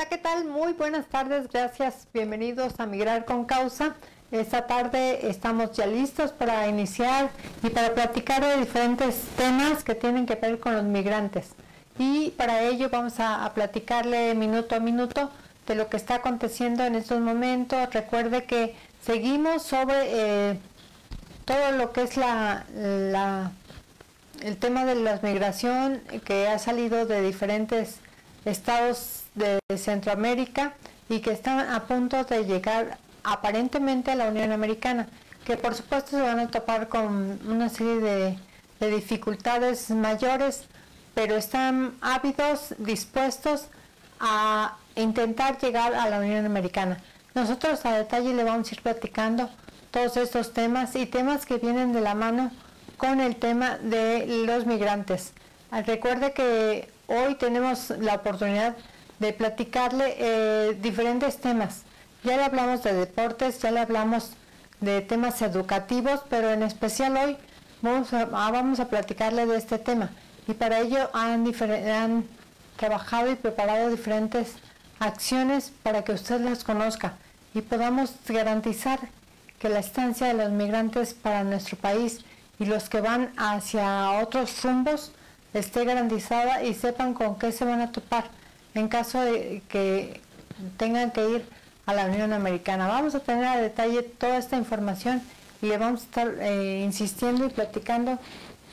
Hola, ¿qué tal? Muy buenas tardes, gracias, bienvenidos a Migrar con Causa. Esta tarde estamos ya listos para iniciar y para platicar de diferentes temas que tienen que ver con los migrantes. Y para ello vamos a, platicarle minuto a minuto de lo que está aconteciendo en estos momentos. Recuerde que seguimos sobre eh, todo lo que es la, el tema de la migración que ha salido de diferentes estados de Centroamérica y que están a punto de llegar aparentemente a la Unión Americana, que por supuesto se van a topar con una serie de, dificultades mayores, pero están ávidos, dispuestos a intentar llegar a la Unión Americana. Nosotros a detalle le vamos a ir platicando todos estos temas y temas que vienen de la mano con el tema de los migrantes. Recuerde que hoy tenemos la oportunidad de platicarle eh, diferentes temas ya le hablamos de deportes, ya le hablamos de temas educativos, pero en especial hoy vamos a, ah, vamos a platicarle de este tema. Y para ello han, han trabajado y preparado diferentes acciones para que usted las conozca y podamos garantizar que la estancia de los migrantes para nuestro país y los que van hacia otros rumbos esté garantizada y sepan con qué se van a topar en caso de que tengan que ir a la Unión Americana. Vamos a tener a detalle toda esta información y vamos a estar eh, insistiendo y platicando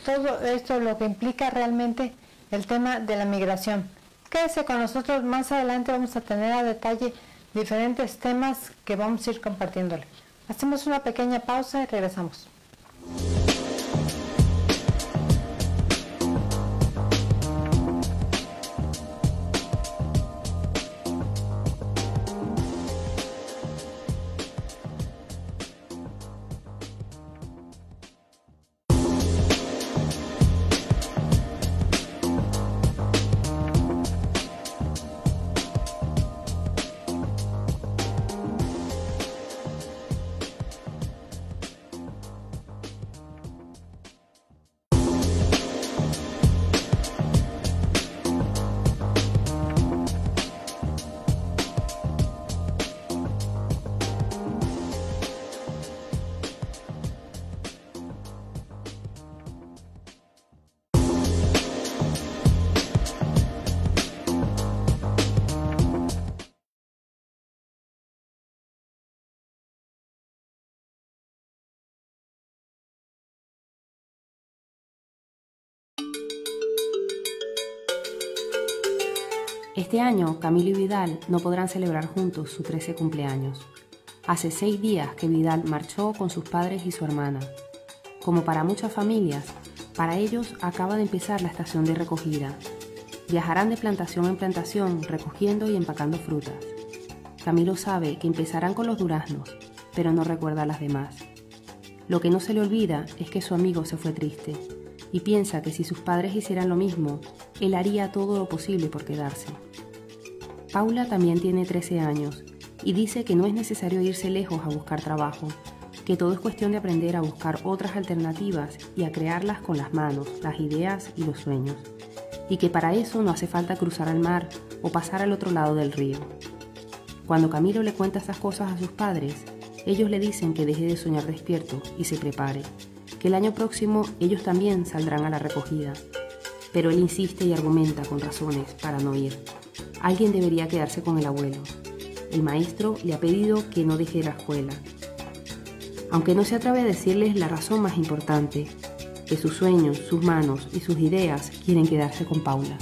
todo esto, lo que implica realmente el tema de la migración. Quédese con nosotros, más adelante vamos a tener a detalle diferentes temas que vamos a ir compartiéndole. Hacemos una pequeña pausa y regresamos. Este año, Camilo y Vidal no podrán celebrar juntos su 13 cumpleaños. Hace seis días que Vidal marchó con sus padres y su hermana. Como para muchas familias, para ellos acaba de empezar la estación de recogida. Viajarán de plantación en plantación recogiendo y empacando frutas. Camilo sabe que empezarán con los duraznos, pero no recuerda a las demás. Lo que no se le olvida es que su amigo se fue triste y piensa que si sus padres hicieran lo mismo, él haría todo lo posible por quedarse. Paula también tiene 13 años y dice que no es necesario irse lejos a buscar trabajo, que todo es cuestión de aprender a buscar otras alternativas y a crearlas con las manos, las ideas y los sueños, y que para eso no hace falta cruzar al mar o pasar al otro lado del río. Cuando Camilo le cuenta estas cosas a sus padres, ellos le dicen que deje de soñar despierto y se prepare, que el año próximo ellos también saldrán a la recogida. Pero él insiste y argumenta con razones para no ir. Alguien debería quedarse con el abuelo. El maestro le ha pedido que no deje la escuela. Aunque no se atreve a decirles la razón más importante, que sus sueños, sus manos y sus ideas quieren quedarse con Paula.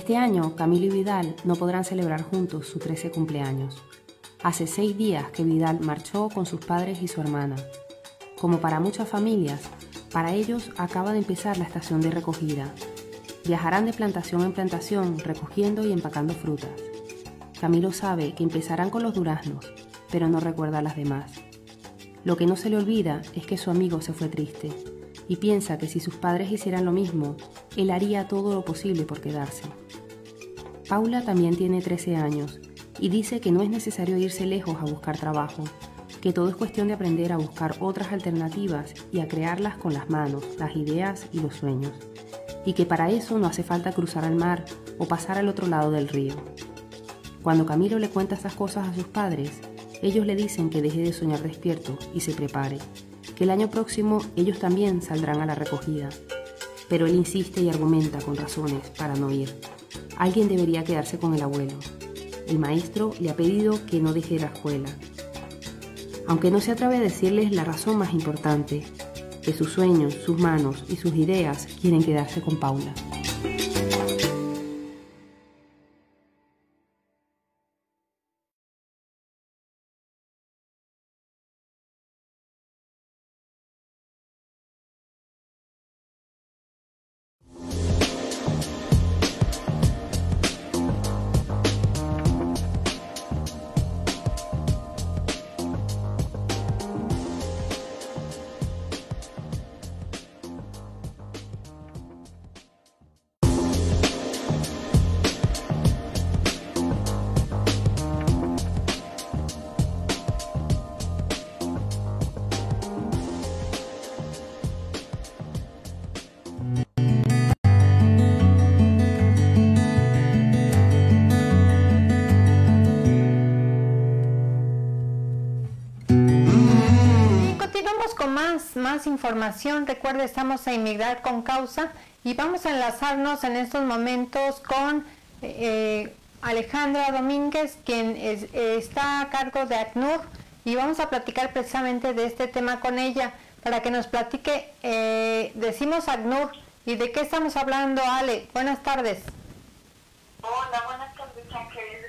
Este año, Camilo y Vidal no podrán celebrar juntos su 13 cumpleaños. Hace seis días que Vidal marchó con sus padres y su hermana. Como para muchas familias, para ellos acaba de empezar la estación de recogida. Viajarán de plantación en plantación recogiendo y empacando frutas. Camilo sabe que empezarán con los duraznos, pero no recuerda a las demás. Lo que no se le olvida es que su amigo se fue triste y piensa que si sus padres hicieran lo mismo, él haría todo lo posible por quedarse. Paula también tiene 13 años y dice que no es necesario irse lejos a buscar trabajo, que todo es cuestión de aprender a buscar otras alternativas y a crearlas con las manos, las ideas y los sueños, y que para eso no hace falta cruzar al mar o pasar al otro lado del río. Cuando Camilo le cuenta estas cosas a sus padres, ellos le dicen que deje de soñar despierto y se prepare, que el año próximo ellos también saldrán a la recogida. Pero él insiste y argumenta con razones para no ir. Alguien debería quedarse con el abuelo. El maestro le ha pedido que no deje la escuela, aunque no se atreve a decirles la razón más importante, que sus sueños, sus manos y sus ideas quieren quedarse con Paula. Más información, recuerde, estamos a Inmigrar con Causa y vamos a enlazarnos en estos momentos con eh, Alejandra Domínguez, quien está a cargo de ACNUR, y vamos a platicar precisamente de este tema con ella, para que nos platique, eh, decimos ACNUR, ¿y de qué estamos hablando, Ale? Buenas tardes. Hola, buenas tardes.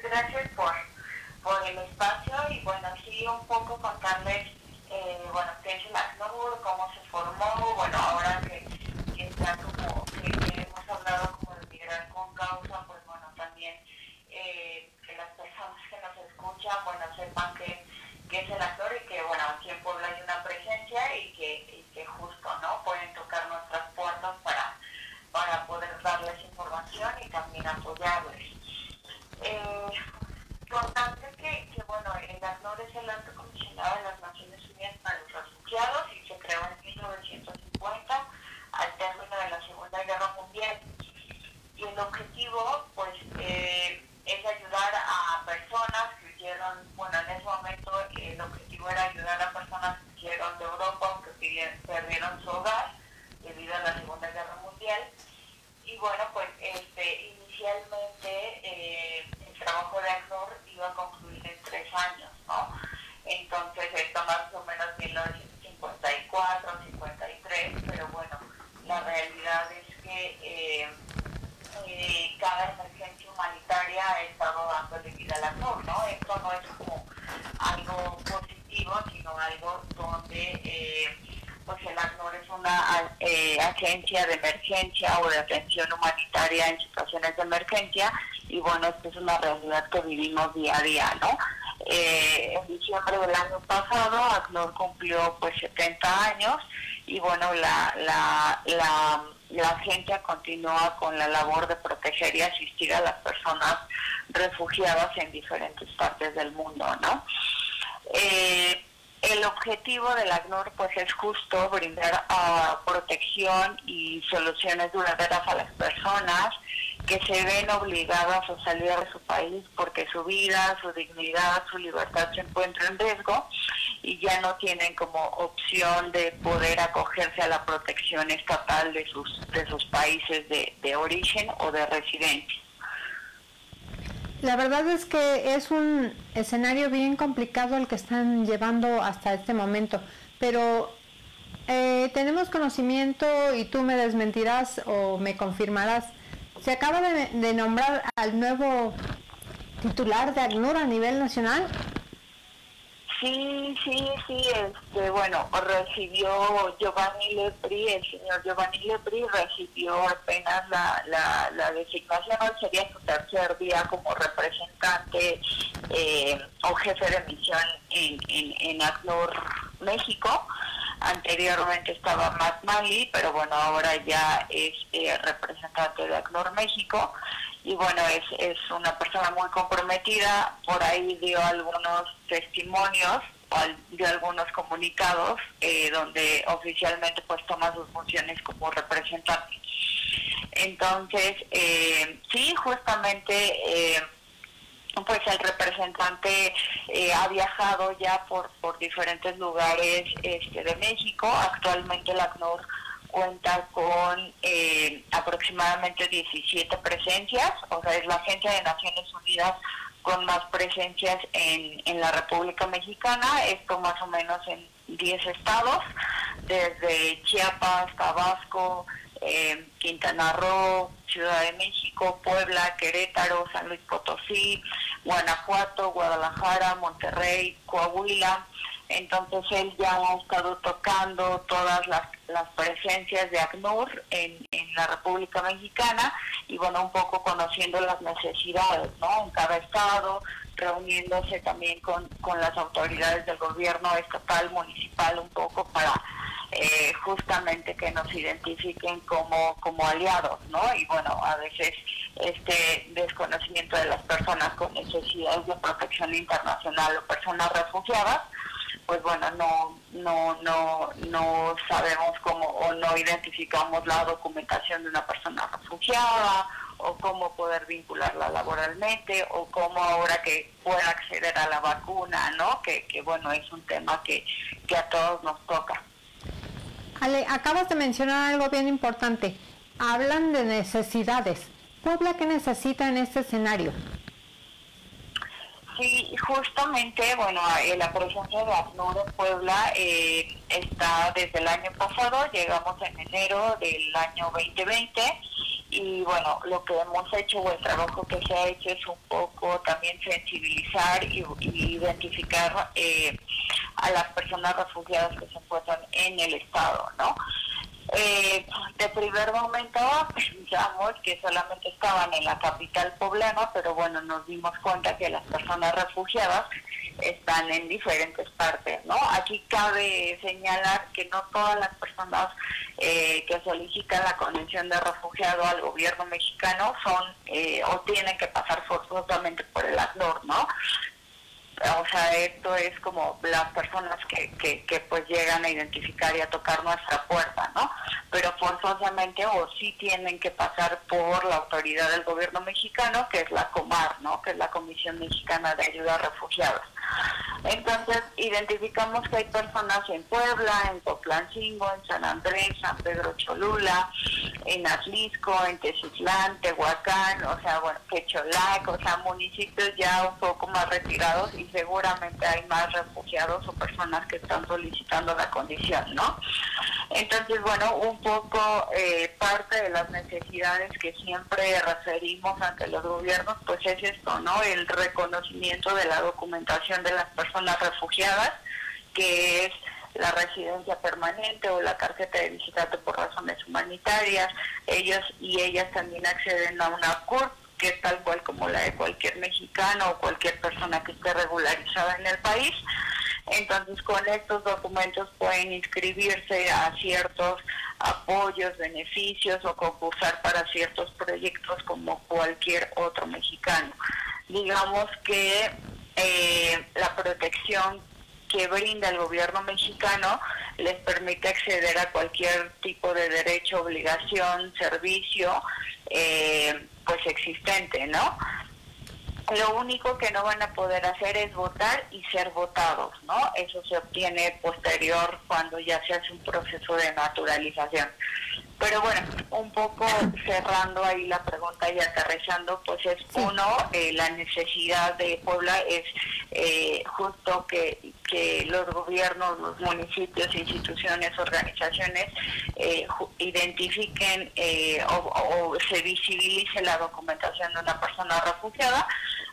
Gracias por, por el espacio y bueno, sí, un poco contarles eh, bueno, qué es el ACNUR, cómo se formó, bueno, ahora que, que está como, que, hemos hablado como de migrar con causa, pues bueno, también eh, que las personas que nos escuchan, bueno, sepan que, que es el actor y que, bueno, aquí en Puebla hay una presencia y que, y que justo, ¿no? Pueden tocar nuestras puertas para, para poder darles información y también apoyarles. Eh, importante que, que, bueno, el ACNUR es el alto comisionado de los y se creó en 1950 al término de la Segunda Guerra Mundial. Y el objetivo, pues, eh, es ayudar a personas que huyeron, bueno, en ese momento el objetivo era ayudar a personas que huyeron de Europa o que perdieron su hogar debido a la Segunda Guerra Mundial. Y bueno, pues, este, inicialmente eh, el trabajo de ACNUR iba a concluir en tres años, ¿no? Entonces, esto más o menos 1954, 53, pero bueno, la realidad es que eh, eh, cada emergencia humanitaria ha estado dándole vida al actor, ¿no? Esto no es como algo positivo, sino algo donde eh, pues el ACNUR es una agencia de emergencia o de atención humanitaria en situaciones de emergencia y bueno, esto es una realidad que vivimos día a día, ¿no? Eh, en diciembre del año pasado, ACNUR cumplió pues 70 años y bueno, la, la, la, agencia continúa con la labor de proteger y asistir a las personas refugiadas en diferentes partes del mundo, ¿no? Eh, el objetivo del ACNUR pues es justo brindar uh, protección y soluciones duraderas a las personas que se ven obligadas a salir de su país porque su vida, su dignidad, su libertad se encuentra en riesgo y ya no tienen como opción de poder acogerse a la protección estatal de sus, de sus países de, de origen o de residencia. La verdad es que es un escenario bien complicado el que están llevando hasta este momento, pero eh, tenemos conocimiento y tú me desmentirás o me confirmarás se acaba de, nombrar al nuevo titular de ACNUR a nivel nacional. Sí, sí, sí, este, bueno, recibió Giovanni Lepri, el señor Giovanni Lepri recibió apenas la, la, la designación, sería su tercer día como representante eh, o jefe de misión en, en, en ACNUR México. Anteriormente estaba Matt Mali, pero bueno, ahora ya es eh, representante de ACNUR México y bueno, es, es una persona muy comprometida, por ahí dio algunos testimonios, dio algunos comunicados eh, donde oficialmente pues toma sus funciones como representante. Entonces, eh, sí, justamente... Eh, pues el representante eh, ha viajado ya por, por diferentes lugares este, de México. Actualmente la ACNUR cuenta con eh, aproximadamente 17 presencias, o sea, es la Agencia de Naciones Unidas con más presencias en, en la República Mexicana, esto más o menos en 10 estados, desde Chiapas, Tabasco, eh, Quintana Roo, Ciudad de México, Puebla, Querétaro, San Luis Potosí, Guanajuato, Guadalajara, Monterrey, Coahuila, entonces él ya ha estado tocando todas las, presencias de ACNUR en, la República Mexicana y bueno, un poco conociendo las necesidades ¿no? en cada estado, reuniéndose también con, las autoridades del gobierno estatal, municipal, un poco para eh, justamente que nos identifiquen como, como aliados, ¿no? Y bueno, a veces este desconocimiento de las personas con necesidades de protección internacional o personas refugiadas, pues bueno, no, no, no, no sabemos cómo o no identificamos la documentación de una persona refugiada o cómo poder vincularla laboralmente o cómo ahora que pueda acceder a la vacuna, ¿no? Que, que bueno, es un tema que, que a todos nos toca. Ale, acabas de mencionar algo bien importante. Hablan de necesidades. Puebla, ¿qué necesita en este escenario? Sí, justamente, bueno, la presencia de ACNUR en Puebla eh, está desde el año pasado, llegamos en enero del año 2020 y bueno, lo que hemos hecho o el trabajo que se ha hecho es un poco también sensibilizar y, identificar eh, a las personas refugiadas que se encuentran en el Estado, ¿no? Eh, de primer momento pensamos que solamente estaban en la capital poblana, pero bueno, nos dimos cuenta que las personas refugiadas están en diferentes partes, ¿no? Aquí cabe señalar que no todas las personas eh, que solicitan la convención de refugiado al gobierno mexicano son eh, o tienen que pasar forzosamente por el ACNUR, ¿no? O sea, esto es como las personas que, que, que, pues llegan a identificar y a tocar nuestra puerta, ¿no? Pero forzosamente o sí tienen que pasar por la autoridad del gobierno mexicano, que es la COMAR, ¿no? Que es la Comisión Mexicana de Ayuda a Refugiados. Entonces, identificamos que hay personas en Puebla, en Poplancingo, en San Andrés, San Pedro Cholula, en Atlisco, en Tezislán, Tehuacán, o sea, bueno, Quecholac, o sea, municipios ya un poco más retirados y seguramente hay más refugiados o personas que están solicitando la condición, ¿no? Entonces, bueno, un poco eh, parte de las necesidades que siempre referimos ante los gobiernos, pues es esto, ¿no? El reconocimiento de la documentación de las personas refugiadas, que es la residencia permanente o la tarjeta de visitante por razones humanitarias. Ellos y ellas también acceden a una CURP, que es tal cual como la de cualquier mexicano o cualquier persona que esté regularizada en el país. Entonces, con estos documentos pueden inscribirse a ciertos apoyos, beneficios o concursar para ciertos proyectos como cualquier otro mexicano. Digamos que eh, la protección que brinda el gobierno mexicano les permite acceder a cualquier tipo de derecho, obligación, servicio, eh, pues existente, ¿no? Lo único que no van a poder hacer es votar y ser votados, ¿no? Eso se obtiene posterior cuando ya se hace un proceso de naturalización. Pero bueno, un poco cerrando ahí la pregunta y aterrizando, pues es uno, eh, la necesidad de Puebla es eh, justo que, que los gobiernos, los municipios, instituciones, organizaciones eh, identifiquen o, o se visibilice la documentación de una persona refugiada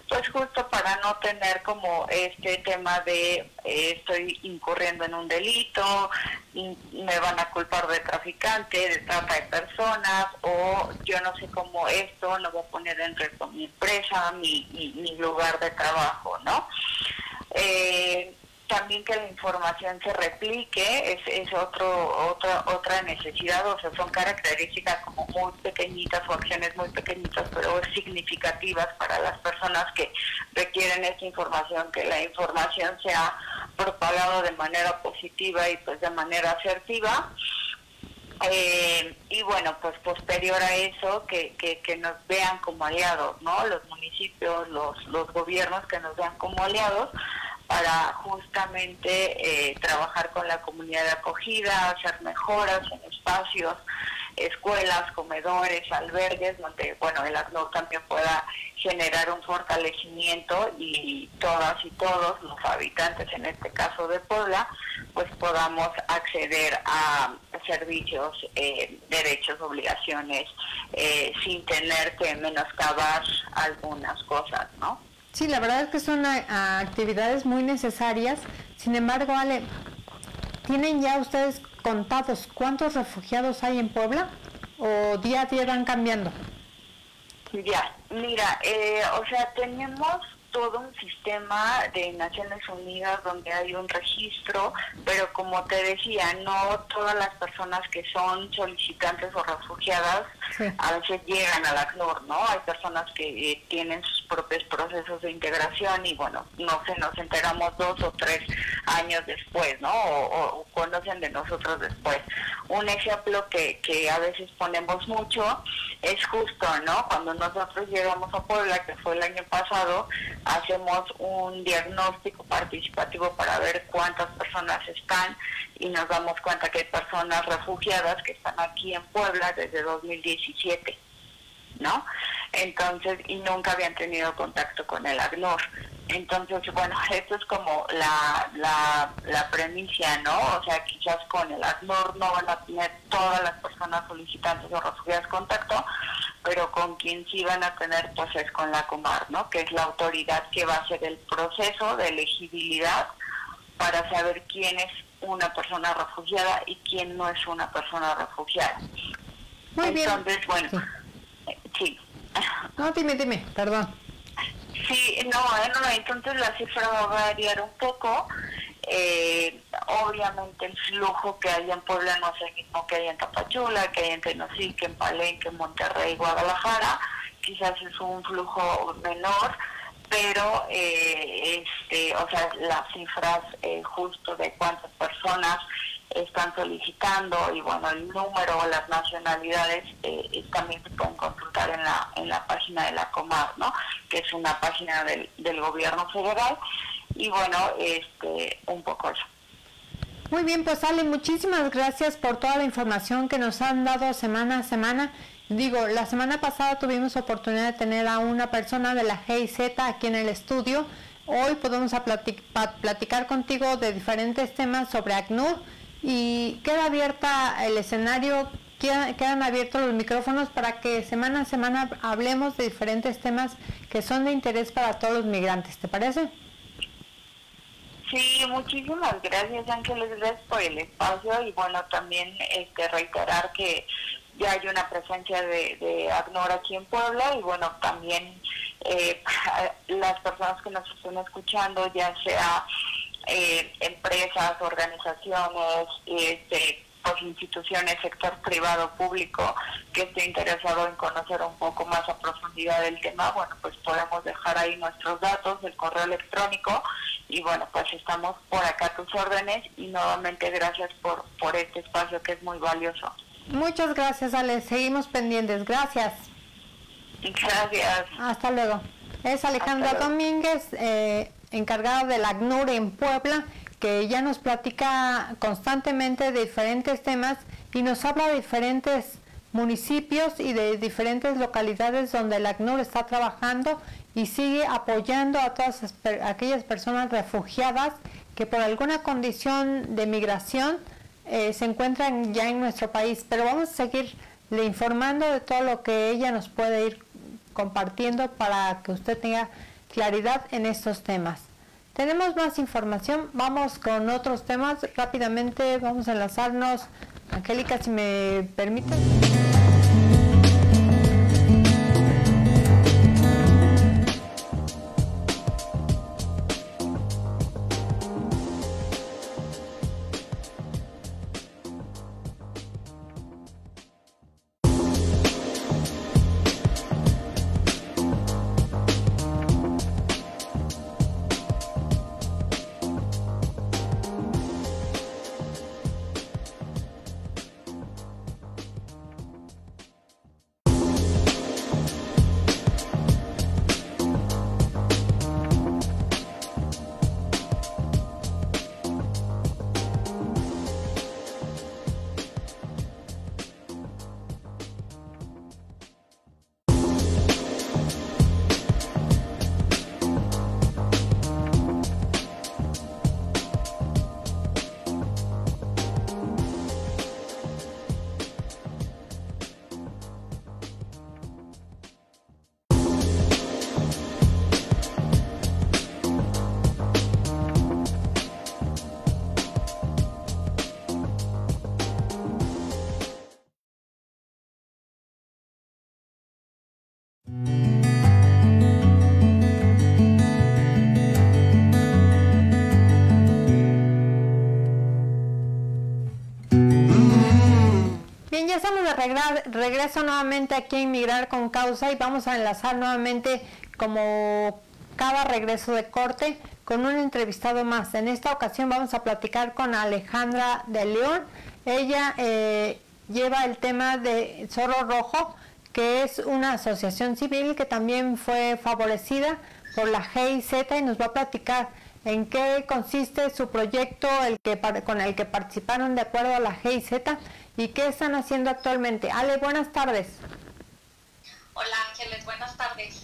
pues justo para no tener como este tema de eh, estoy incurriendo en un delito, me van a culpar de traficante, de trata de personas, o yo no sé cómo esto no voy a poner en riesgo mi empresa, mi, mi, lugar de trabajo, ¿no? Eh, también que la información se replique es, es otro otra otra necesidad o sea son características como muy pequeñitas o acciones muy pequeñitas pero significativas para las personas que requieren esta información que la información sea propagada de manera positiva y pues de manera asertiva eh, y bueno, pues posterior a eso, que, que, que, nos vean como aliados, ¿no? Los municipios, los, los gobiernos que nos vean como aliados para justamente eh, trabajar con la comunidad de acogida, hacer mejoras en espacios, escuelas, comedores, albergues, donde bueno el ACNUR también pueda generar un fortalecimiento y todas y todos los habitantes, en este caso de Puebla, pues podamos acceder a servicios, eh, derechos, obligaciones, eh, sin tener que menoscabar algunas cosas, ¿no? Sí, la verdad es que son actividades muy necesarias. Sin embargo, Ale, ¿tienen ya ustedes contados cuántos refugiados hay en Puebla o día a día van cambiando? Ya, mira, eh, o sea, tenemos todo un sistema de Naciones Unidas donde hay un registro, pero como te decía, no todas las personas que son solicitantes o refugiadas a veces llegan al ACNUR, ¿no? Hay personas que eh, tienen sus propios procesos de integración y bueno, no se nos enteramos dos o tres años después, ¿no? O, conocen de nosotros después. Un ejemplo que, que a veces ponemos mucho es justo, ¿no? Cuando nosotros llegamos a Puebla, que fue el año pasado, hacemos un diagnóstico participativo para ver cuántas personas están y nos damos cuenta que hay personas refugiadas que están aquí en Puebla desde 2017, ¿no? Entonces, y nunca habían tenido contacto con el ACNUR. Entonces, bueno, esto es como la, la, la premisa, ¿no? O sea, quizás con el ACNUR no van a tener todas las personas solicitantes o refugiadas contacto, pero con quien sí van a tener, pues es con la Comar, ¿no? Que es la autoridad que va a hacer el proceso de elegibilidad para saber quién es una persona refugiada y quién no es una persona refugiada. Muy Entonces, bueno, sí. No, dime, dime, perdón. Sí, no, no, entonces la cifra va a variar un poco. Eh, obviamente el flujo que hay en Puebla no es el mismo que hay en Tapachula, que hay en Tenosique, en Palenque, en Monterrey, Guadalajara. Quizás es un flujo menor, pero eh, este, o sea, las cifras eh, justo de cuántas personas están solicitando y bueno, el número las nacionalidades eh, también se pueden consultar en la, en la página de la Comar, ¿no? Que es una página del, del gobierno federal y bueno, este, un poco eso. Muy bien, pues Ale, muchísimas gracias por toda la información que nos han dado semana a semana Digo, la semana pasada tuvimos oportunidad de tener a una persona de la GIZ aquí en el estudio. Hoy podemos platicar contigo de diferentes temas sobre ACNUR y queda abierta el escenario, quedan abiertos los micrófonos para que semana a semana hablemos de diferentes temas que son de interés para todos los migrantes. ¿Te parece? Sí, muchísimas gracias Ángeles, por el espacio y bueno, también este, reiterar que ya hay una presencia de, de ACNOR aquí en Puebla y bueno, también eh, las personas que nos estén escuchando, ya sea eh, empresas, organizaciones, este, pues instituciones, sector privado, público, que esté interesado en conocer un poco más a profundidad del tema, bueno, pues podemos dejar ahí nuestros datos, el correo electrónico y bueno, pues estamos por acá a tus órdenes y nuevamente gracias por, por este espacio que es muy valioso. Muchas gracias, Ale. Seguimos pendientes. Gracias. Gracias. Hasta luego. Es Alejandra Domínguez, eh, encargada del ACNUR en Puebla, que ya nos platica constantemente de diferentes temas y nos habla de diferentes municipios y de diferentes localidades donde el ACNUR está trabajando y sigue apoyando a todas aquellas personas refugiadas que por alguna condición de migración eh, se encuentran ya en nuestro país, pero vamos a seguir le informando de todo lo que ella nos puede ir compartiendo para que usted tenga claridad en estos temas. Tenemos más información, vamos con otros temas. Rápidamente vamos a enlazarnos. Angélica, si me permite. Regreso nuevamente aquí a Inmigrar con Causa y vamos a enlazar nuevamente como cada regreso de corte con un entrevistado más. En esta ocasión vamos a platicar con Alejandra de León. Ella eh, lleva el tema de Zorro Rojo, que es una asociación civil que también fue favorecida por la GIZ y nos va a platicar en qué consiste su proyecto el que, con el que participaron de acuerdo a la GIZ ¿Y qué están haciendo actualmente? Ale, buenas tardes. Hola Ángeles, buenas tardes.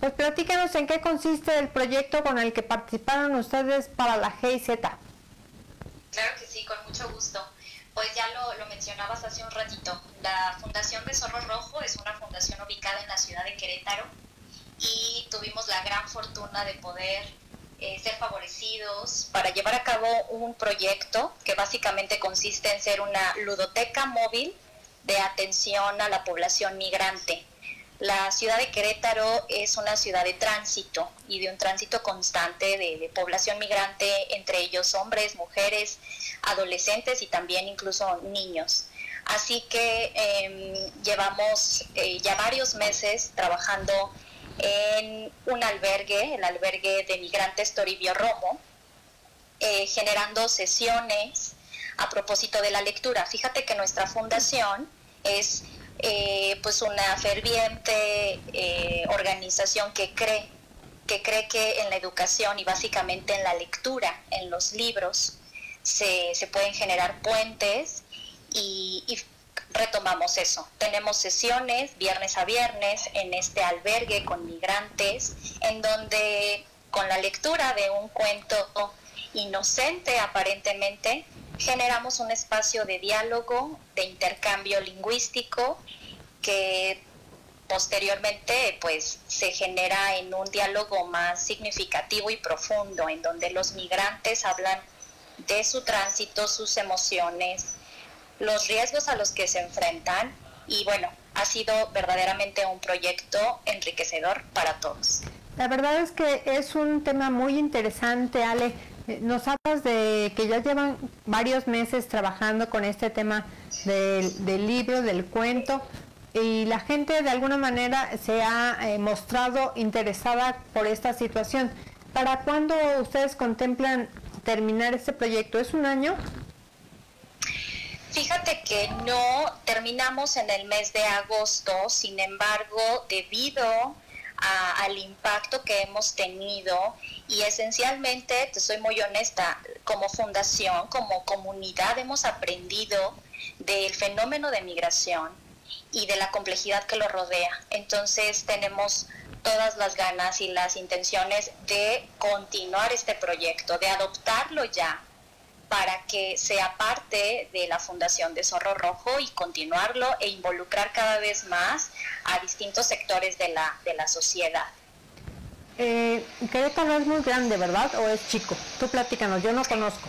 Pues platícanos en qué consiste el proyecto con el que participaron ustedes para la GIZ. Claro que sí, con mucho gusto. Pues ya lo, lo, mencionabas hace un ratito. La Fundación de Zorro Rojo es una fundación ubicada en la ciudad de Querétaro y tuvimos la gran fortuna de poder eh, ser favorecidos para llevar a cabo un proyecto que básicamente consiste en ser una ludoteca móvil de atención a la población migrante. La ciudad de Querétaro es una ciudad de tránsito y de un tránsito constante de, población migrante, entre ellos hombres, mujeres, adolescentes y también incluso niños. Así que em, llevamos eh, ya varios meses trabajando en un albergue, el albergue de migrantes Toribio Romo, eh, generando sesiones a propósito de la lectura. Fíjate que nuestra fundación es eh, pues una ferviente eh, organización que cree que cree que en la educación y básicamente en la lectura, en los libros, se, pueden generar puentes y retomamos eso. Tenemos sesiones viernes a viernes en este albergue con migrantes, en donde con la lectura de un cuento inocente aparentemente, generamos un espacio de diálogo, de intercambio lingüístico, que posteriormente pues se genera en un diálogo más significativo y profundo, en donde los migrantes hablan de su tránsito, sus emociones, los riesgos a los que se enfrentan y bueno, ha sido verdaderamente un proyecto enriquecedor para todos. La verdad es que es un tema muy interesante, Ale. Nos hablas de que ya llevan varios meses trabajando con este tema del, libro, del cuento, y la gente de alguna manera se ha eh, mostrado interesada por esta situación. ¿Para cuándo ustedes contemplan terminar este proyecto? ¿Es un año? Fíjate que no terminamos en el mes de agosto, sin embargo, debido al impacto que hemos tenido y esencialmente, te soy muy honesta, como fundación, como comunidad hemos aprendido del fenómeno de migración y de la complejidad que lo rodea. Entonces tenemos todas las ganas y las intenciones de continuar este proyecto, de adoptarlo ya para que sea parte de la Fundación de Zorro Rojo y continuarlo e involucrar cada vez más a distintos sectores de la, de la sociedad. Eh, Querétaro es muy grande, ¿verdad? ¿O es chico? Tú platícanos, yo no conozco.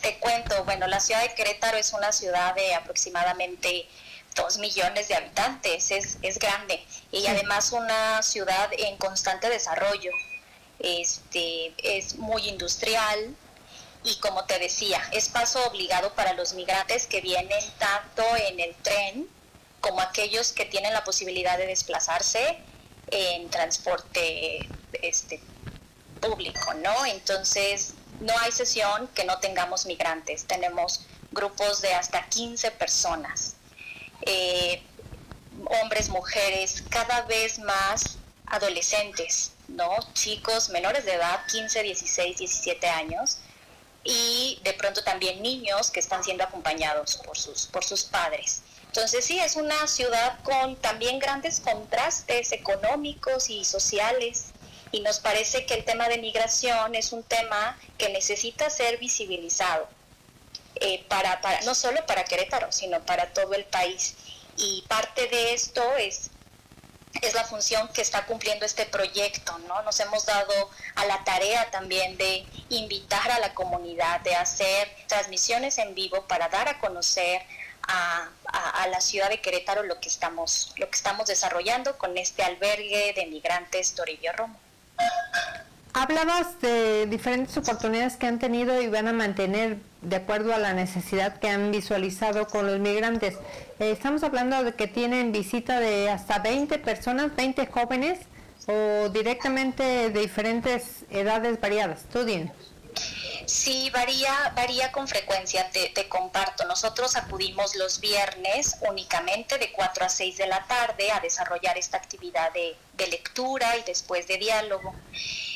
Te cuento, bueno, la ciudad de Querétaro es una ciudad de aproximadamente dos millones de habitantes, es, es grande y además una ciudad en constante desarrollo. Este, es muy industrial y como te decía, es paso obligado para los migrantes que vienen tanto en el tren como aquellos que tienen la posibilidad de desplazarse en transporte este, público, ¿no? Entonces, no hay sesión que no tengamos migrantes. Tenemos grupos de hasta 15 personas, eh, hombres, mujeres, cada vez más adolescentes, ¿no? Chicos menores de edad, 15, 16, 17 años, y de pronto también niños que están siendo acompañados por sus, por sus padres. Entonces sí, es una ciudad con también grandes contrastes económicos y sociales y nos parece que el tema de migración es un tema que necesita ser visibilizado, eh, para, para, no solo para Querétaro, sino para todo el país. Y parte de esto es, es la función que está cumpliendo este proyecto, ¿no? Nos hemos dado a la tarea también de invitar a la comunidad, de hacer transmisiones en vivo para dar a conocer a, la ciudad de Querétaro lo que estamos, lo que estamos desarrollando con este albergue de migrantes Toribio Romo. Hablabas de diferentes oportunidades que han tenido y van a mantener de acuerdo a la necesidad que han visualizado con los migrantes. Eh, estamos hablando de que tienen visita de hasta 20 personas, 20 jóvenes o directamente de diferentes edades variadas. Tú dinos. Sí, varía, varía con frecuencia, te, te, comparto. Nosotros acudimos los viernes únicamente de 4 a 6 de la tarde a desarrollar esta actividad de, lectura y después de diálogo.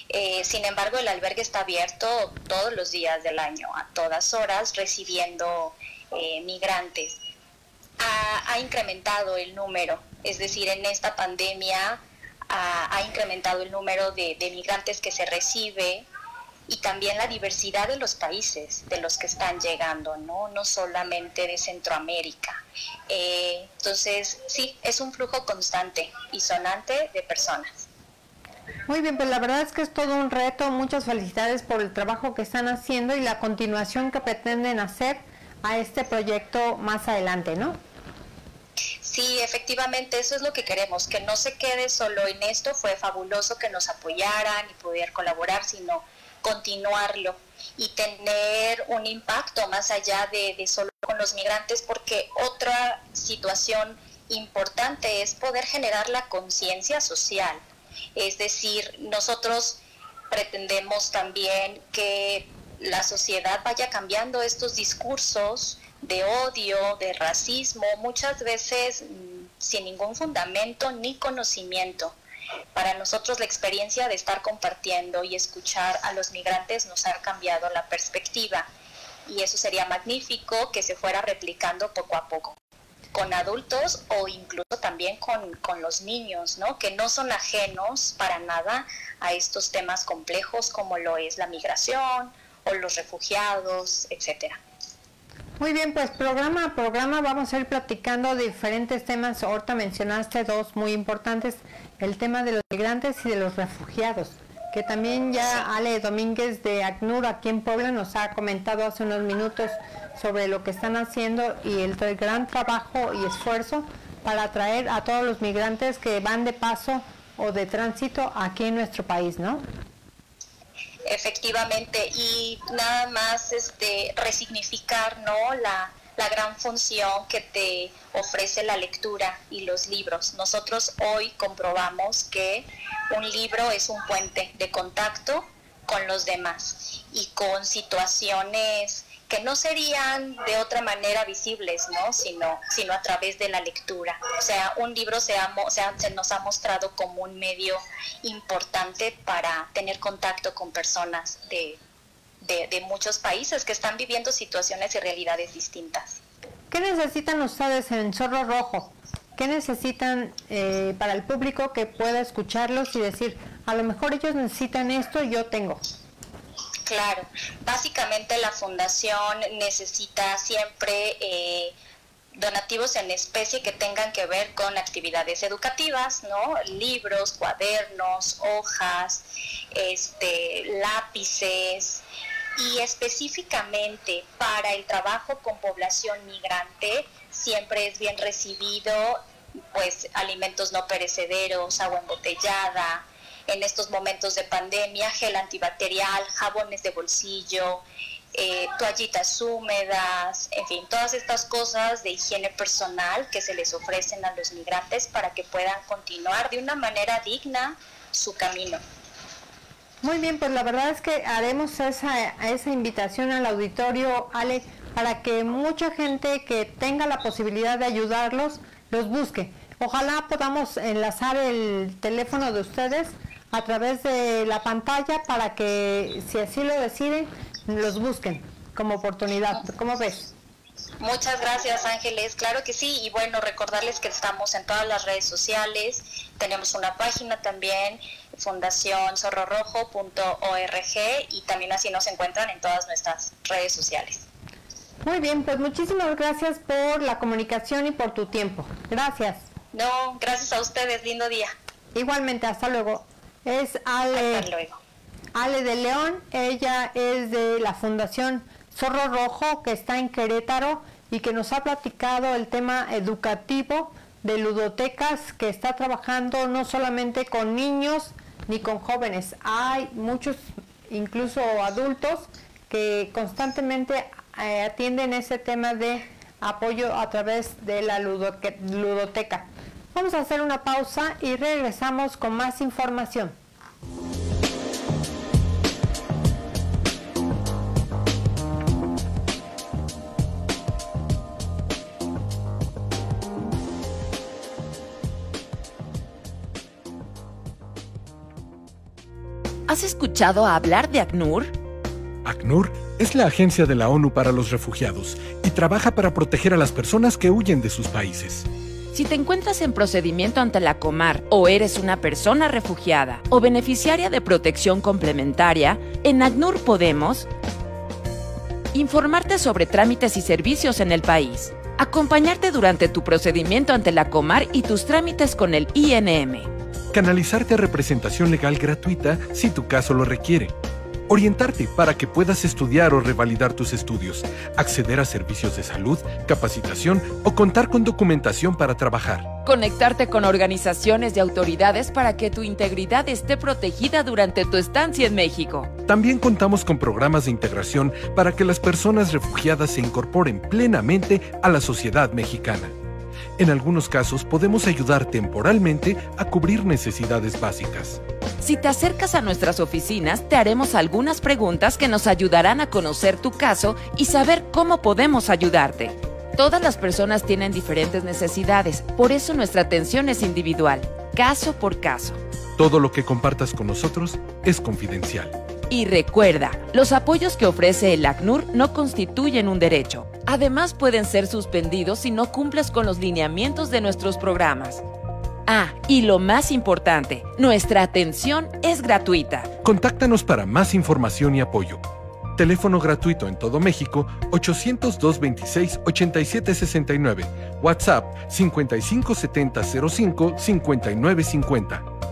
Eh, sin embargo, el albergue está abierto todos los días del año, a todas horas, recibiendo eh, migrantes. Ha, incrementado el número, es decir, en esta pandemia ha, incrementado el número de, de migrantes que se recibe y también la diversidad de los países de los que están llegando, no, no solamente de Centroamérica. Eh, entonces, sí, es un flujo constante y sonante de personas. Muy bien, pues la verdad es que es todo un reto. Muchas felicidades por el trabajo que están haciendo y la continuación que pretenden hacer a este proyecto más adelante, ¿no? Sí, efectivamente, eso es lo que queremos, que no se quede solo en esto. Fue fabuloso que nos apoyaran y poder colaborar, sino continuarlo y tener un impacto más allá de, de solo con los migrantes, porque otra situación importante es poder generar la conciencia social. Es decir, nosotros pretendemos también que la sociedad vaya cambiando estos discursos de odio, de racismo, muchas veces mm, sin ningún fundamento ni conocimiento. Para nosotros la experiencia de estar compartiendo y escuchar a los migrantes nos ha cambiado la perspectiva y eso sería magnífico que se fuera replicando poco a poco con adultos o incluso también con, con, los niños, ¿no? que no son ajenos para nada a estos temas complejos como lo es la migración o los refugiados, etcétera. Muy bien, pues programa a programa vamos a ir platicando diferentes temas. Ahorita mencionaste dos muy importantes, el tema de los migrantes y de los refugiados, que también ya Ale Domínguez de ACNUR aquí en Puebla nos ha comentado hace unos minutos sobre lo que están haciendo y el, gran trabajo y esfuerzo para atraer a todos los migrantes que van de paso o de tránsito aquí en nuestro país, ¿no? Efectivamente, y nada más este resignificar, ¿no? La, la gran función que te ofrece la lectura y los libros. Nosotros hoy comprobamos que un libro es un puente de contacto con los demás y con situaciones que no serían de otra manera visibles, ¿no? Sino, sino a través de la lectura. O sea, un libro se, se nos ha mostrado como un medio importante para tener contacto con personas de, de, muchos países que están viviendo situaciones y realidades distintas. ¿Qué necesitan ustedes en Zorro Rojo? ¿Qué necesitan eh, para el público que pueda escucharlos y decir, a lo mejor ellos necesitan esto y yo tengo? Claro, básicamente la fundación necesita siempre eh, donativos en especie que tengan que ver con actividades educativas, ¿no? Libros, cuadernos, hojas, este, lápices y específicamente para el trabajo con población migrante siempre es bien recibido pues alimentos no perecederos, agua embotellada, en estos momentos de pandemia, gel antibacterial, jabones de bolsillo, eh, toallitas húmedas, en fin, todas estas cosas de higiene personal que se les ofrecen a los migrantes para que puedan continuar de una manera digna su camino. Muy bien, pues la verdad es que haremos esa, esa invitación al auditorio, Ale, para que mucha gente que tenga la posibilidad de ayudarlos, los busque. Ojalá podamos enlazar el teléfono de ustedes a través de la pantalla para que, si así lo deciden, los busquen como oportunidad. ¿Cómo ves? Muchas gracias Ángeles, claro que sí, y bueno, recordarles que estamos en todas las redes sociales, tenemos una página también, fundacionzorrorojo.org y también así nos encuentran en todas nuestras redes sociales. Muy bien, pues muchísimas gracias por la comunicación y por tu tiempo. Gracias. No, gracias a ustedes, lindo día. Igualmente, hasta luego. Es Ale. Hasta luego. Ale de León, ella es de la Fundación Zorro Rojo que está en Querétaro y que nos ha platicado el tema educativo de ludotecas que está trabajando no solamente con niños ni con jóvenes, hay muchos incluso adultos que constantemente eh, atienden ese tema de apoyo a través de la ludoteca. Vamos a hacer una pausa y regresamos con más información. ¿Has escuchado hablar de ACNUR? ACNUR es la agencia de la ONU para los refugiados y trabaja para proteger a las personas que huyen de sus países. Si te encuentras en procedimiento ante la Comar o eres una persona refugiada o beneficiaria de protección complementaria, en ACNUR podemos informarte sobre trámites y servicios en el país, acompañarte durante tu procedimiento ante la Comar y tus trámites con el INM canalizarte a representación legal gratuita si tu caso lo requiere, orientarte para que puedas estudiar o revalidar tus estudios, acceder a servicios de salud, capacitación o contar con documentación para trabajar. Conectarte con organizaciones y autoridades para que tu integridad esté protegida durante tu estancia en México. También contamos con programas de integración para que las personas refugiadas se incorporen plenamente a la sociedad mexicana. En algunos casos podemos ayudar temporalmente a cubrir necesidades básicas. Si te acercas a nuestras oficinas, te haremos algunas preguntas que nos ayudarán a conocer tu caso y saber cómo podemos ayudarte. Todas las personas tienen diferentes necesidades, por eso nuestra atención es individual, caso por caso. Todo lo que compartas con nosotros es confidencial. Y recuerda, los apoyos que ofrece el ACNUR no constituyen un derecho. Además pueden ser suspendidos si no cumples con los lineamientos de nuestros programas. Ah, y lo más importante, nuestra atención es gratuita. Contáctanos para más información y apoyo. Teléfono gratuito en todo México 802-26-8769. WhatsApp 557005-5950.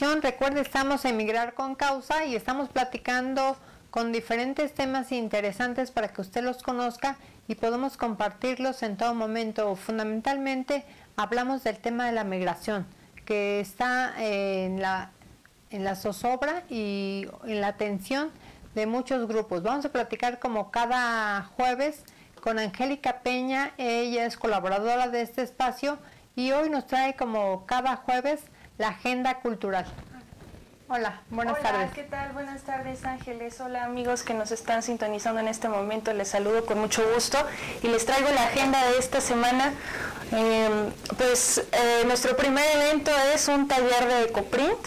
Recuerde, estamos en Migrar con Causa y estamos platicando con diferentes temas interesantes para que usted los conozca y podamos compartirlos en todo momento. Fundamentalmente hablamos del tema de la migración, que está en la, en la zozobra y en la atención de muchos grupos. Vamos a platicar como cada jueves con Angélica Peña, ella es colaboradora de este espacio y hoy nos trae como cada jueves la agenda cultural. Hola, buenas Hola, tardes. ¿qué tal? Buenas tardes, Ángeles. Hola, amigos que nos están sintonizando en este momento. Les saludo con mucho gusto y les traigo la agenda de esta semana. Eh, pues eh, nuestro primer evento es un taller de ecoprint.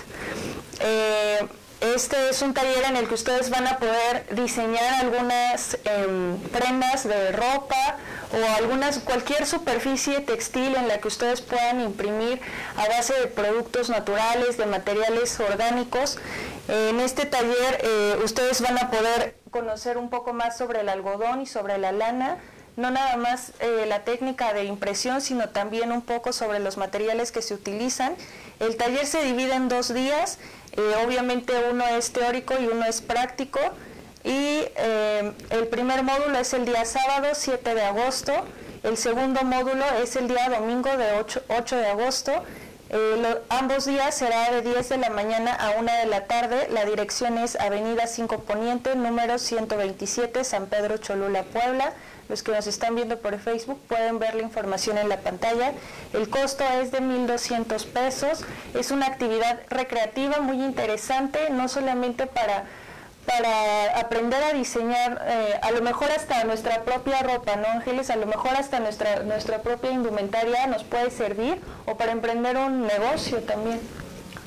Eh, este es un taller en el que ustedes van a poder diseñar algunas em, prendas de ropa o algunas cualquier superficie textil en la que ustedes puedan imprimir a base de productos naturales, de materiales orgánicos. en este taller eh, ustedes van a poder conocer un poco más sobre el algodón y sobre la lana no nada más eh, la técnica de impresión, sino también un poco sobre los materiales que se utilizan. El taller se divide en dos días, eh, obviamente uno es teórico y uno es práctico. Y eh, el primer módulo es el día sábado 7 de agosto, el segundo módulo es el día domingo de 8, 8 de agosto. ambos días será de 10 de la mañana a 1 de la tarde. La dirección es Avenida 5 Poniente, número 127, San Pedro Cholula, Puebla. Los que nos están viendo por Facebook pueden ver la información en la pantalla. El costo es de 1.200 pesos. Es una actividad recreativa muy interesante, no solamente para para aprender a diseñar eh, a lo mejor hasta nuestra propia ropa, ¿no, Ángeles? A lo mejor hasta nuestra, nuestra propia indumentaria nos puede servir o para emprender un negocio también.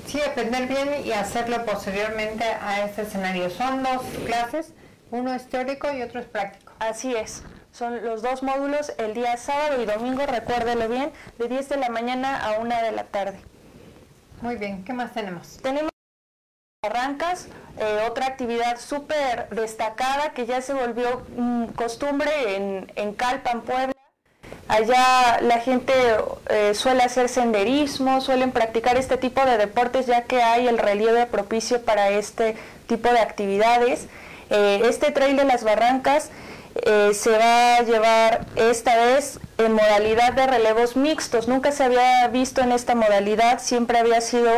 Sí, aprender bien y hacerlo posteriormente a este escenario. Son dos clases, uno es teórico y otro es práctico. Así es. Son los dos módulos el día sábado y domingo, recuérdelo bien, de 10 de la mañana a 1 de la tarde. Muy bien, ¿qué más tenemos? Tenemos arrancas, eh, otra actividad súper destacada que ya se volvió mm, costumbre en, en Calpan, Puebla. Allá la gente eh, suele hacer senderismo, suelen practicar este tipo de deportes ya que hay el relieve propicio para este tipo de actividades. Eh, este trail de las barrancas eh, se va a llevar esta vez en modalidad de relevos mixtos. Nunca se había visto en esta modalidad, siempre había sido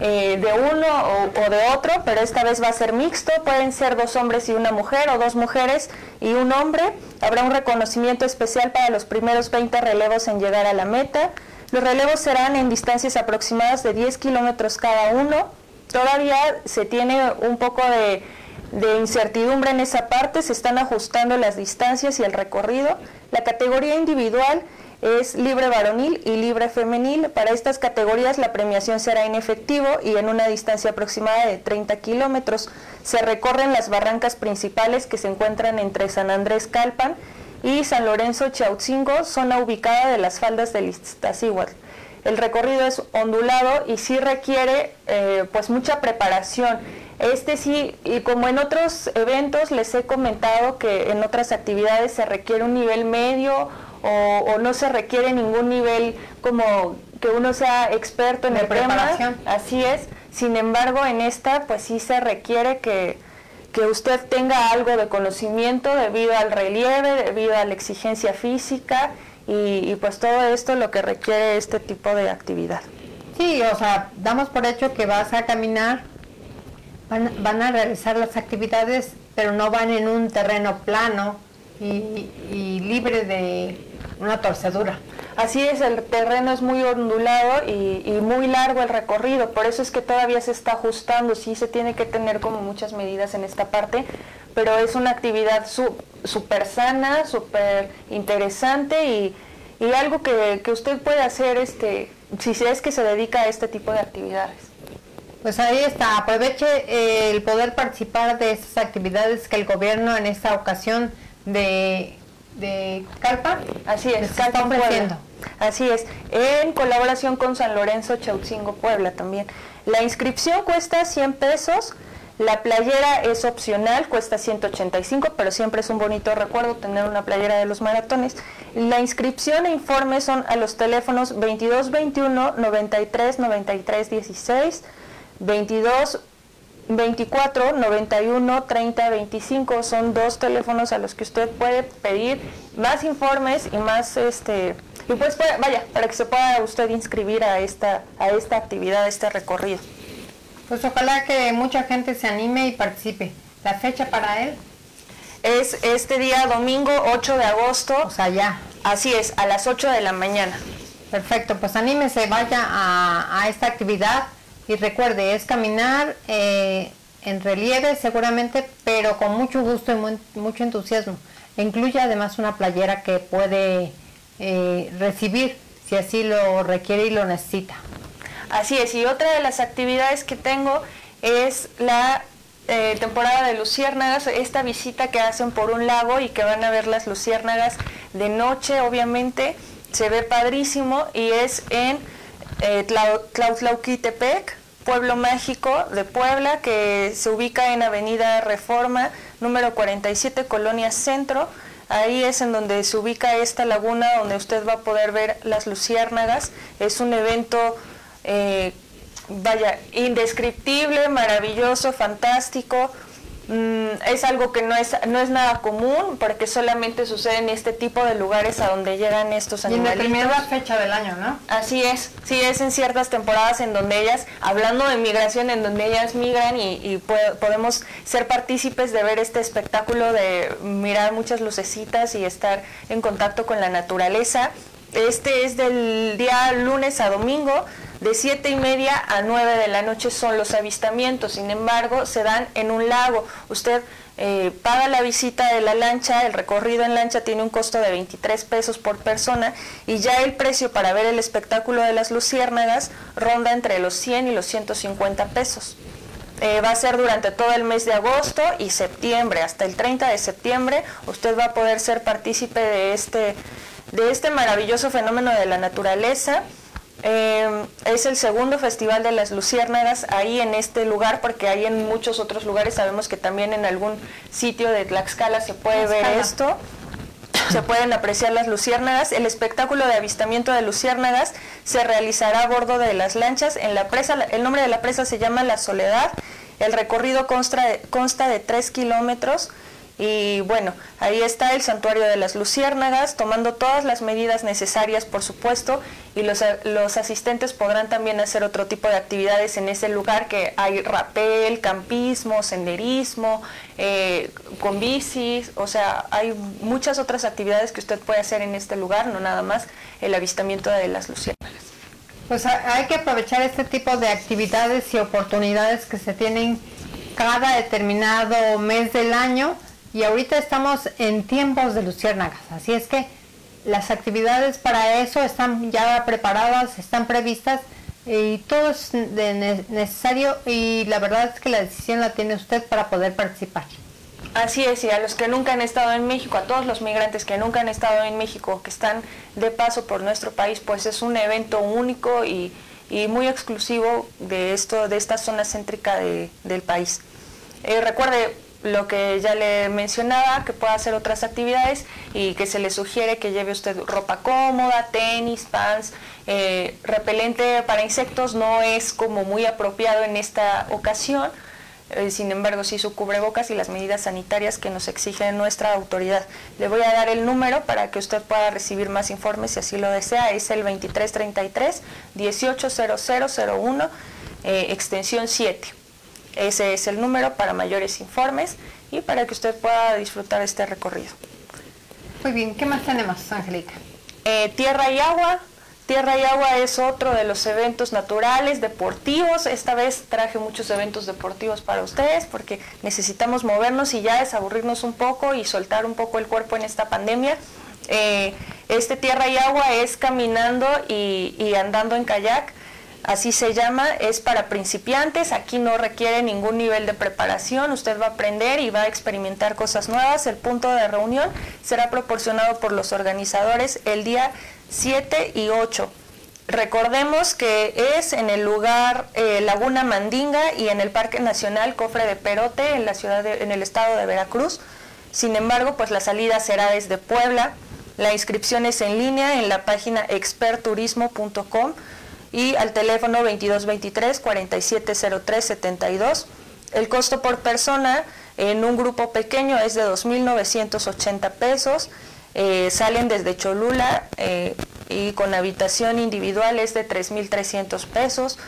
eh, de uno o, de otro, pero esta vez va a ser mixto. Pueden ser dos hombres y una mujer o dos mujeres y un hombre. Habrá un reconocimiento especial para los primeros 20 relevos en llegar a la meta. Los relevos serán en distancias aproximadas de 10 kilómetros cada uno. Todavía se tiene un poco de de incertidumbre en esa parte, se están ajustando las distancias y el recorrido. La categoría individual es libre varonil y libre femenil. Para estas categorías la premiación será en efectivo y en una distancia aproximada de 30 kilómetros. Se recorren las barrancas principales que se encuentran entre San Andrés Calpan y San Lorenzo Chautzingo, zona ubicada de las faldas del Iztaccíhuatl. El recorrido es ondulado y sí requiere eh, pues mucha preparación este sí, y como en otros eventos les he comentado que en otras actividades se requiere un nivel medio o, no se requiere ningún nivel como que uno sea experto en el preparación. tema. Así es. Sin embargo, en esta pues sí se requiere que, usted tenga algo de conocimiento debido al relieve, debido a la exigencia física y, y pues todo esto lo que requiere este tipo de actividad. Sí, o sea, damos por hecho que vas a caminar van, a realizar las actividades, pero no van en un terreno plano y, libre de una torcedura. Así es, el terreno es muy ondulado y, muy largo el recorrido, por eso es que todavía se está ajustando, sí se tiene que tener como muchas medidas en esta parte, pero es una actividad súper sana, súper interesante y, algo que, usted puede hacer este, si es que se dedica a este tipo de actividades. Pues ahí está, aproveche eh, el poder participar de estas actividades que el gobierno en esta ocasión de, de Calpa así es, está ofreciendo. Así es, en colaboración con San Lorenzo Chautzingo Puebla también. La inscripción cuesta 100 pesos, la playera es opcional, cuesta 185, pero siempre es un bonito recuerdo tener una playera de los maratones. La inscripción e informe son a los teléfonos 2221 93 93 16 22 24 91 30 25 son dos teléfonos a los que usted puede pedir más informes y más este y pues vaya para que se pueda usted inscribir a esta a esta actividad a este recorrido. Pues ojalá que mucha gente se anime y participe. La fecha para él es este día domingo 8 de agosto. O sea ya. Así es a las 8 de la mañana. Perfecto pues anímese vaya a, a esta actividad y recuerde, es caminar eh, en relieve seguramente, pero con mucho gusto y mucho entusiasmo. incluye además una playera que puede eh, recibir si así lo requiere y lo necesita. Así es, y otra de las actividades que tengo es la eh, temporada de luciérnagas, esta visita que hacen por un lago y que van a ver las luciérnagas de noche, obviamente, se ve padrísimo y es en eh, Tlautlaukitepec, pueblo mágico de Puebla, que se ubica en Avenida Reforma, número 47, Colonia Centro. Ahí es en donde se ubica esta laguna donde usted va a poder ver las luciérnagas. Es un evento eh, vaya, indescriptible, maravilloso, fantástico. Mm, es algo que no es, no es nada común porque solamente sucede en este tipo de lugares a donde llegan estos animales. Y en determinada fecha del año, ¿no? Así es, sí es en ciertas temporadas en donde ellas, hablando de migración, en donde ellas migran y, podemos ser partícipes de ver este espectáculo, de mirar muchas lucecitas y estar en contacto con la naturaleza. Este es del día lunes a domingo, de 7 y media a 9 de la noche son los avistamientos, sin embargo, se dan en un lago. Usted eh, paga la visita de la lancha, el recorrido en lancha tiene un costo de 23 pesos por persona y ya el precio para ver el espectáculo de las luciérnagas ronda entre los 100 y los 150 pesos. Eh, va a ser durante todo el mes de agosto y septiembre, hasta el 30 de septiembre, usted va a poder ser partícipe de este, de este maravilloso fenómeno de la naturaleza. Eh, es el segundo festival de las luciérnagas ahí en este lugar, porque hay en muchos otros lugares, sabemos que también en algún sitio de Tlaxcala se puede ver esto, se pueden apreciar las luciérnagas. El espectáculo de avistamiento de luciérnagas se realizará a bordo de las lanchas. En la presa, el nombre de la presa se llama La Soledad, el recorrido consta de, consta de 3 kilómetros, y bueno, ahí está el santuario de las luciérnagas, tomando todas las medidas necesarias, por supuesto, y los, los asistentes podrán también hacer otro tipo de actividades en ese lugar que hay rapel, campismo, senderismo, eh, con bicis, o sea, hay muchas otras actividades que usted puede hacer en este lugar, no nada más el avistamiento de las luciérnagas. Pues hay que aprovechar este tipo de actividades y oportunidades que se tienen cada determinado mes del año y ahorita estamos en tiempos de luciérnagas, así es que las actividades para eso están ya preparadas, están previstas y todo es necesario y la verdad es que la decisión la tiene usted para poder participar. Así es, y a los que nunca han estado en México, a todos los migrantes que nunca han estado en México, que están de paso por nuestro país, pues es un evento único y, muy exclusivo de esto, de esta zona céntrica del país. Eh, recuerde, lo que ya le mencionaba, que pueda hacer otras actividades y que se le sugiere que lleve usted ropa cómoda, tenis, pants, eh, repelente para insectos no es como muy apropiado en esta ocasión, eh, sin embargo sí su cubrebocas y las medidas sanitarias que nos exige nuestra autoridad. Le voy a dar el número para que usted pueda recibir más informes si así lo desea, es el 2333 180001 eh, extensión 7. Ese es el número para mayores informes y para que usted pueda disfrutar este recorrido. Muy bien, ¿qué más tenemos, Angélica? Eh, tierra y agua. Tierra y agua es otro de los eventos naturales, deportivos. Esta vez traje muchos eventos deportivos para ustedes porque necesitamos movernos y ya desaburrirnos un poco y soltar un poco el cuerpo en esta pandemia. Eh, este tierra y agua es caminando y andando en kayak así se llama, es para principiantes, aquí no requiere ningún nivel de preparación, usted va a aprender y va a experimentar cosas nuevas. El punto de reunión será proporcionado por los organizadores el día 7 y 8. Recordemos que es en el lugar eh, Laguna Mandinga y en el Parque Nacional Cofre de Perote en la ciudad en el estado de Veracruz. Sin embargo, pues la salida será desde Puebla. La inscripción es en línea en la página experturismo.com y al teléfono 2223 4703 72. El costo por persona en un grupo pequeño es de 2.980 pesos. Eh, salen desde Cholula eh, y con habitación individual es de 3.300 pesos.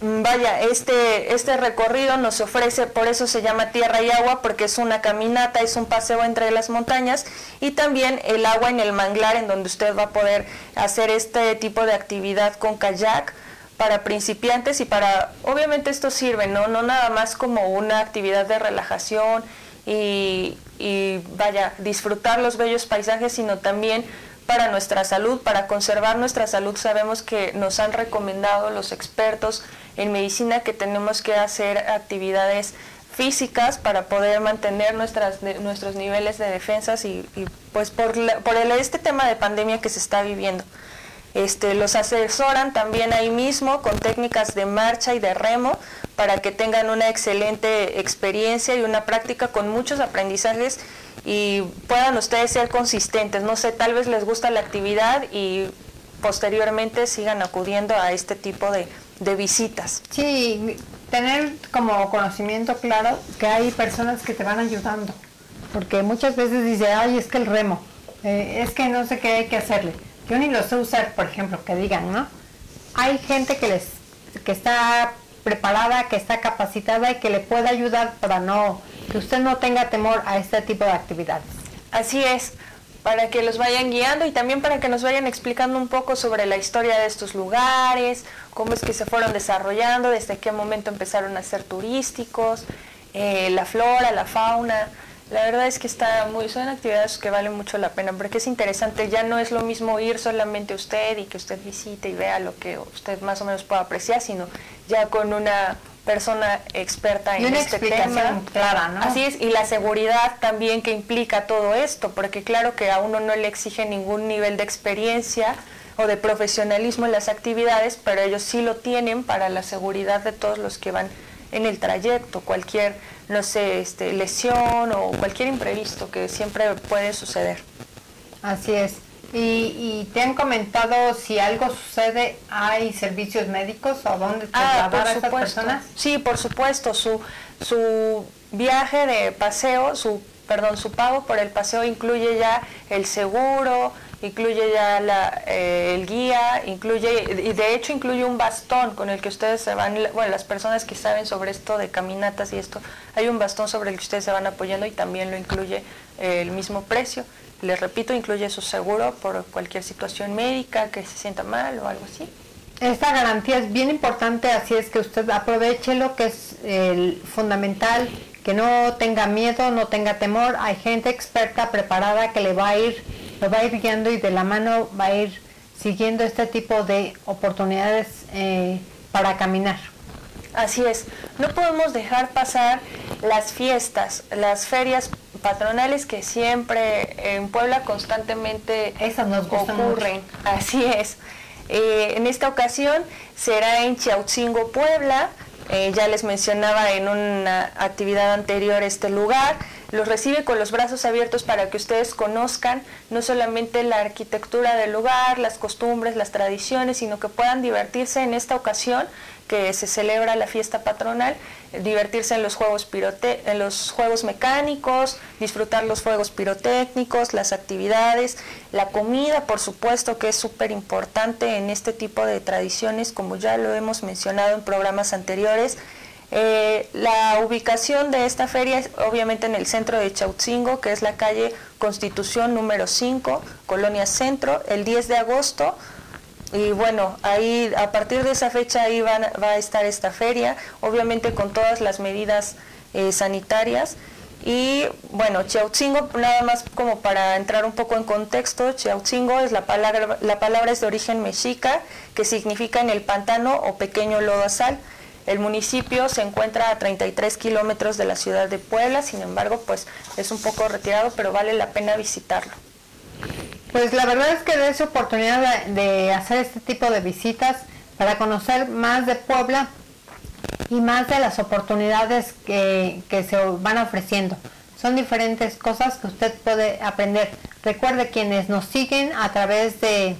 Mm, vaya, este, este recorrido nos ofrece, por eso se llama Tierra y Agua, porque es una caminata, es un paseo entre las montañas y también el agua en el manglar en donde usted va a poder hacer este tipo de actividad con kayak para principiantes y para, obviamente esto sirve, ¿no? No nada más como una actividad de relajación y, y vaya, disfrutar los bellos paisajes, sino también para nuestra salud, para conservar nuestra salud. Sabemos que nos han recomendado los expertos en medicina que tenemos que hacer actividades físicas para poder mantener nuestras, nuestros niveles de defensas y, pues por, por este tema de pandemia que se está viviendo. Este, los asesoran también ahí mismo con técnicas de marcha y de remo para que tengan una excelente experiencia y una práctica con muchos aprendizajes y puedan ustedes ser consistentes. No sé, tal vez les gusta la actividad y posteriormente sigan acudiendo a este tipo de, visitas. Sí, tener como conocimiento claro que hay personas que te van ayudando, porque muchas veces dice, ay, es que el remo, eh, es que no sé qué hay que hacerle yo ni lo sé usar, por ejemplo, que digan, ¿no? Hay gente que les que está preparada, que está capacitada y que le puede ayudar para no que usted no tenga temor a este tipo de actividades. Así es, para que los vayan guiando y también para que nos vayan explicando un poco sobre la historia de estos lugares, cómo es que se fueron desarrollando, desde qué momento empezaron a ser turísticos, eh, la flora, la fauna. La verdad es que está muy, son actividades que valen mucho la pena porque es interesante, ya no es lo mismo ir solamente usted y que usted visite y vea lo que usted más o menos pueda apreciar, sino ya con una persona experta en este tema. Clara, ¿no? Así es, y la seguridad también que implica todo esto, porque claro que a uno no le exige ningún nivel de experiencia o de profesionalismo en las actividades, pero ellos sí lo tienen para la seguridad de todos los que van en el trayecto, cualquier no sé, este, lesión o cualquier imprevisto que siempre puede suceder. Así es. ¿Y, te han comentado si algo sucede, hay servicios médicos o dónde ah, trasladar a estas personas? Sí, por supuesto. Su, su viaje de paseo, su perdón, su pago por el paseo incluye ya el seguro, incluye ya la, eh, el guía, incluye, y de hecho incluye un bastón con el que ustedes se van, bueno, las personas que saben sobre esto de caminatas y esto, hay un bastón sobre el que ustedes se van apoyando y también lo incluye eh, el mismo precio. Les repito, incluye su seguro por cualquier situación médica, que se sienta mal o algo así. Esta garantía es bien importante, así es que usted aproveche lo que es el fundamental, que no tenga miedo, no tenga temor. Hay gente experta, preparada, que le va a ir lo va a ir guiando y de la mano va a ir siguiendo este tipo de oportunidades eh, para caminar. Así es, no podemos dejar pasar las fiestas, las ferias patronales que siempre en Puebla constantemente Esas nos ocurren. Así es. Eh, en esta ocasión será en Chiautzingo, Puebla. Eh, ya les mencionaba en una actividad anterior este lugar los recibe con los brazos abiertos para que ustedes conozcan no solamente la arquitectura del lugar, las costumbres, las tradiciones, sino que puedan divertirse en esta ocasión que se celebra la fiesta patronal, divertirse en los juegos pirote en los juegos mecánicos, disfrutar los fuegos pirotécnicos, las actividades, la comida, por supuesto que es súper importante en este tipo de tradiciones, como ya lo hemos mencionado en programas anteriores, eh, la ubicación de esta feria es obviamente en el centro de Chautzingo, que es la calle Constitución número 5, Colonia Centro, el 10 de agosto. Y bueno, ahí a partir de esa fecha ahí va a estar esta feria, obviamente con todas las medidas eh, sanitarias. Y bueno, Chiautzingo, nada más como para entrar un poco en contexto, Chiautzingo es la palabra, la palabra es de origen mexica, que significa en el pantano o pequeño lodazal. El municipio se encuentra a 33 kilómetros de la ciudad de Puebla, sin embargo, pues es un poco retirado, pero vale la pena visitarlo. Pues la verdad es que de oportunidad de, hacer este tipo de visitas para conocer más de Puebla y más de las oportunidades que, que se van ofreciendo. Son diferentes cosas que usted puede aprender. Recuerde quienes nos siguen a través de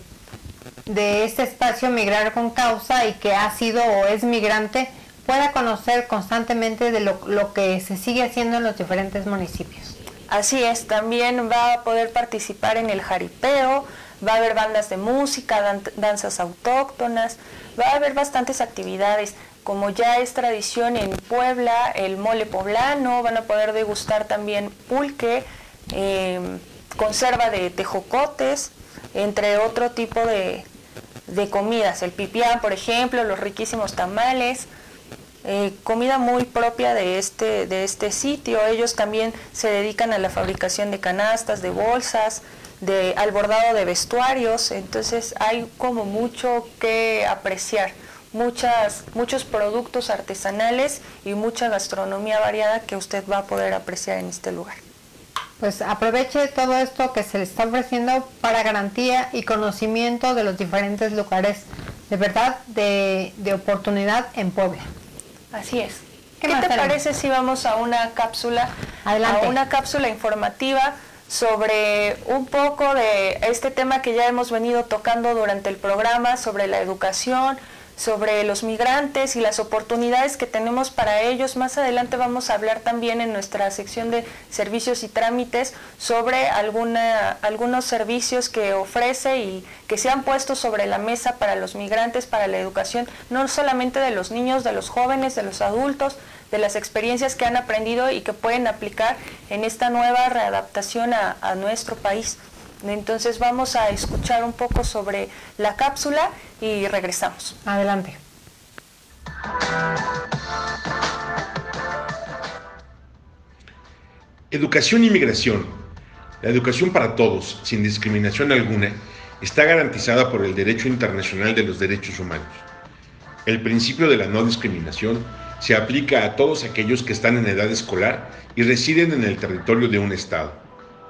de este espacio Migrar con Causa y que ha sido o es migrante pueda conocer constantemente de lo, que se sigue haciendo en los diferentes municipios. Así es, también va a poder participar en el jaripeo, va a haber bandas de música, danzas autóctonas, va a haber bastantes actividades. Como ya es tradición en Puebla, el mole poblano, van a poder degustar también pulque, em, conserva de tejocotes, entre otro tipo de, de comidas, el pipián, por ejemplo, los riquísimos tamales, eh, comida muy propia de este, de este sitio. Ellos también se dedican a la fabricación de canastas, de bolsas, de, al bordado de vestuarios, entonces hay como mucho que apreciar. muchas, muchos productos artesanales y mucha gastronomía variada que usted va a poder apreciar en este lugar. Pues aproveche todo esto que se le está ofreciendo para garantía y conocimiento de los diferentes lugares de verdad de, oportunidad en Puebla. Así es. ¿Qué, te parece si vamos a una cápsula, Adelante. a una cápsula informativa sobre un poco de este tema que ya hemos venido tocando durante el programa, sobre la educación, sobre los migrantes y las oportunidades que tenemos para ellos. Más adelante vamos a hablar también en nuestra sección de servicios y trámites sobre algunos servicios que ofrece y que se han puesto sobre la mesa para los migrantes, para la educación, no solamente de los niños, de los jóvenes, de los adultos, de las experiencias que han aprendido y que pueden aplicar en esta nueva readaptación a nuestro país. Entonces vamos a escuchar un poco sobre la cápsula y regresamos. Adelante. Educación y migración. La educación para todos, sin discriminación alguna, está garantizada por el derecho internacional de los derechos humanos. El principio de la no discriminación se aplica a todos aquellos que están en edad escolar y residen en el territorio de un Estado,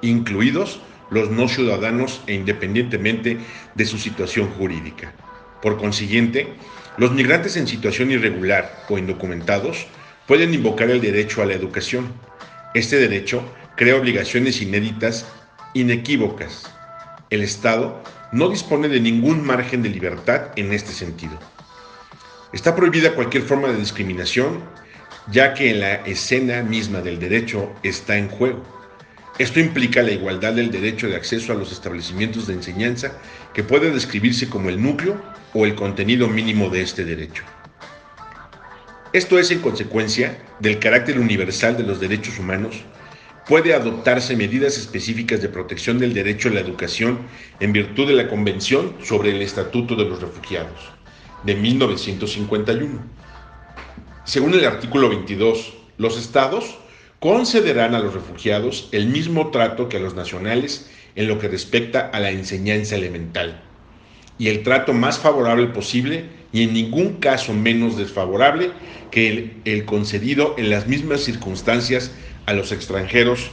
incluidos los no ciudadanos e independientemente de su situación jurídica. Por consiguiente, los migrantes en situación irregular o indocumentados pueden invocar el derecho a la educación. Este derecho crea obligaciones inéditas, inequívocas. El Estado no dispone de ningún margen de libertad en este sentido. Está prohibida cualquier forma de discriminación, ya que en la escena misma del derecho está en juego. Esto implica la igualdad del derecho de acceso a los establecimientos de enseñanza, que puede describirse como el núcleo o el contenido mínimo de este derecho. Esto es en consecuencia del carácter universal de los derechos humanos, puede adoptarse medidas específicas de protección del derecho a la educación en virtud de la Convención sobre el Estatuto de los Refugiados de 1951. Según el artículo 22, los estados concederán a los refugiados el mismo trato que a los nacionales en lo que respecta a la enseñanza elemental, y el trato más favorable posible y en ningún caso menos desfavorable que el, concedido en las mismas circunstancias a los extranjeros.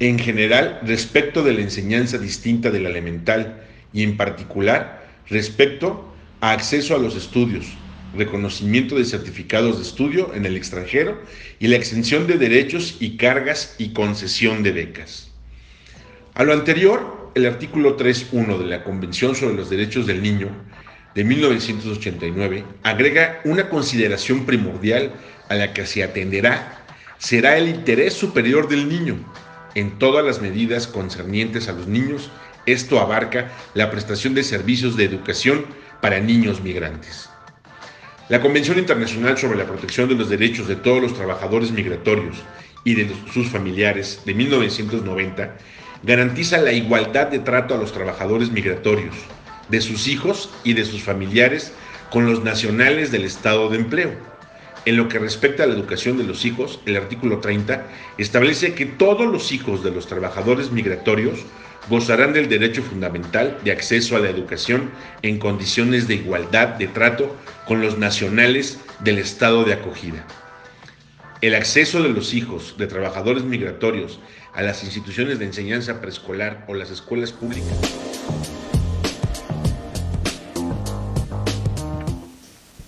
En general respecto de la enseñanza distinta de la elemental y en particular respecto a acceso a los estudios, reconocimiento de certificados de estudio en el extranjero y la extensión de derechos y cargas y concesión de becas. A lo anterior, el artículo 3.1 de la Convención sobre los Derechos del Niño de 1989 agrega una consideración primordial a la que se atenderá será el interés superior del niño. En todas las medidas concernientes a los niños, esto abarca la prestación de servicios de educación para niños migrantes. La Convención Internacional sobre la Protección de los Derechos de todos los Trabajadores Migratorios y de sus familiares de 1990 garantiza la igualdad de trato a los trabajadores migratorios, de sus hijos y de sus familiares con los nacionales del estado de empleo. En lo que respecta a la educación de los hijos, el artículo 30 establece que todos los hijos de los trabajadores migratorios gozarán del derecho fundamental de acceso a la educación en condiciones de igualdad de trato con los nacionales del estado de acogida. El acceso de los hijos de trabajadores migratorios a las instituciones de enseñanza preescolar o las escuelas públicas.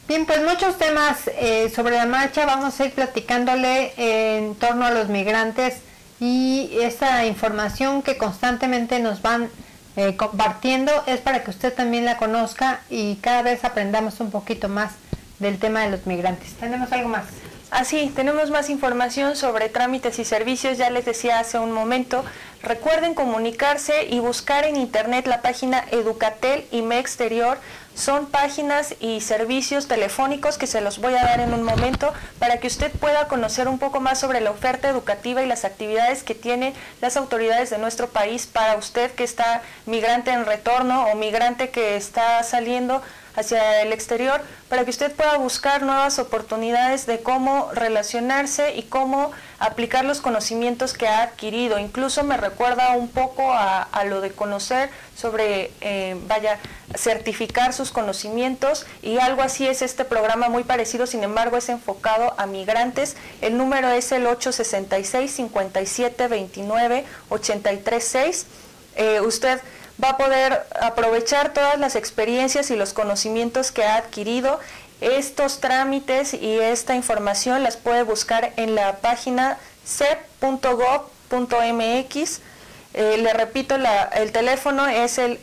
Bien, pues muchos temas eh, sobre la marcha vamos a ir platicándole en torno a los migrantes y esa información que constantemente nos van eh, compartiendo es para que usted también la conozca y cada vez aprendamos un poquito más del tema de los migrantes. ¿Tenemos algo más? Así, ah, tenemos más información sobre trámites y servicios, ya les decía hace un momento. Recuerden comunicarse y buscar en internet la página Educatel y Me Exterior son páginas y servicios telefónicos que se los voy a dar en un momento para que usted pueda conocer un poco más sobre la oferta educativa y las actividades que tienen las autoridades de nuestro país para usted que está migrante en retorno o migrante que está saliendo hacia el exterior para que usted pueda buscar nuevas oportunidades de cómo relacionarse y cómo aplicar los conocimientos que ha adquirido. Incluso me recuerda un poco a, lo de conocer sobre, eh, vaya, certificar sus conocimientos y algo así es este programa muy parecido, sin embargo es enfocado a migrantes. El número es el 866 57 29 836. usted va a poder aprovechar todas las experiencias y los conocimientos que ha adquirido. Estos trámites y esta información las puede buscar en la página cep.gov.mx. Eh, le repito, el teléfono es el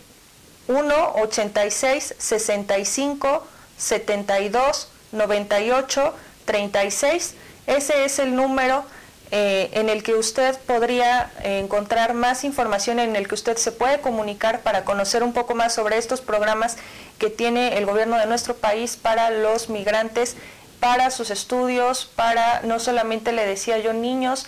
1 86 65 72 98 36. Ese es el número eh, en el que usted podría encontrar más información, en el que usted se puede comunicar para conocer un poco más sobre estos programas que tiene el gobierno de nuestro país para los migrantes, para sus estudios, para no solamente le decía yo niños,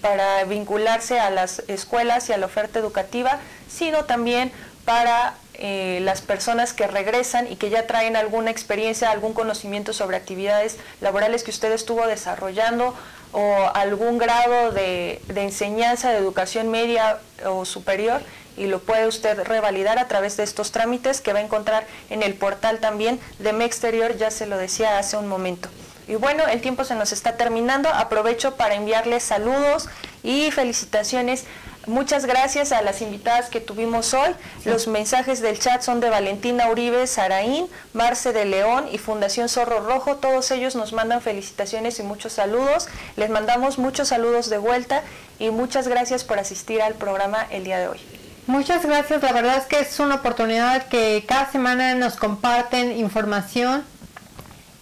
para vincularse a las escuelas y a la oferta educativa, sino también para eh, las personas que regresan y que ya traen alguna experiencia, algún conocimiento sobre actividades laborales que usted estuvo desarrollando o algún grado de, enseñanza de educación media o superior y lo puede usted revalidar a través de estos trámites que va a encontrar en el portal también de Me Exterior, ya se lo decía hace un momento. Y bueno, el tiempo se nos está terminando, aprovecho para enviarles saludos y felicitaciones Muchas gracias a las invitadas que tuvimos hoy. Los mensajes del chat son de Valentina Uribe Saraín, Marce de León y Fundación Zorro Rojo. Todos ellos nos mandan felicitaciones y muchos saludos. Les mandamos muchos saludos de vuelta y muchas gracias por asistir al programa el día de hoy. Muchas gracias. La verdad es que es una oportunidad que cada semana nos comparten información.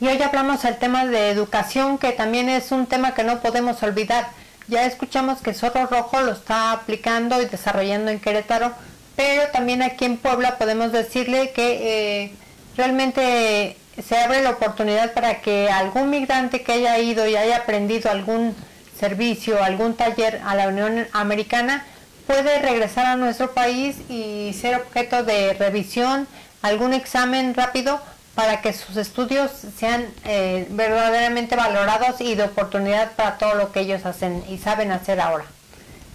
Y hoy hablamos del tema de educación, que también es un tema que no podemos olvidar ya escuchamos que Zorro Rojo lo está aplicando y desarrollando en Querétaro, pero también aquí en Puebla podemos decirle que eh, realmente se abre la oportunidad para que algún migrante que haya ido y haya aprendido algún servicio, algún taller a la Unión Americana, puede regresar a nuestro país y ser objeto de revisión, algún examen rápido para que sus estudios sean eh, verdaderamente valorados y de oportunidad para todo lo que ellos hacen y saben hacer ahora.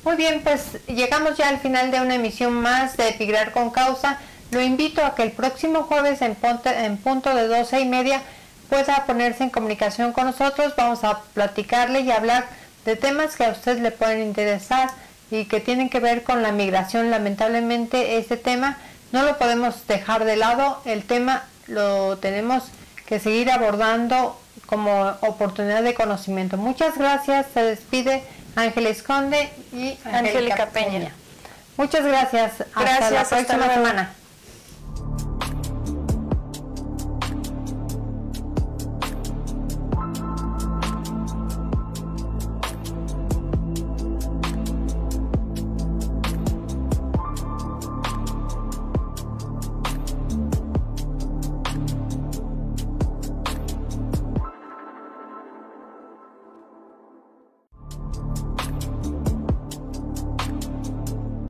Muy bien, pues llegamos ya al final de una emisión más de Tigrar con Causa. Lo invito a que el próximo jueves en, en punto de 12 y media pueda ponerse en comunicación con nosotros. Vamos a platicarle y hablar de temas que a usted le pueden interesar y que tienen que ver con la migración. Lamentablemente este tema no lo podemos dejar de lado. El tema lo tenemos que seguir abordando como oportunidad de conocimiento. Muchas gracias. Se despide Ángeles Conde y Angélica Peña. Muchas gracias. Hasta la próxima semana.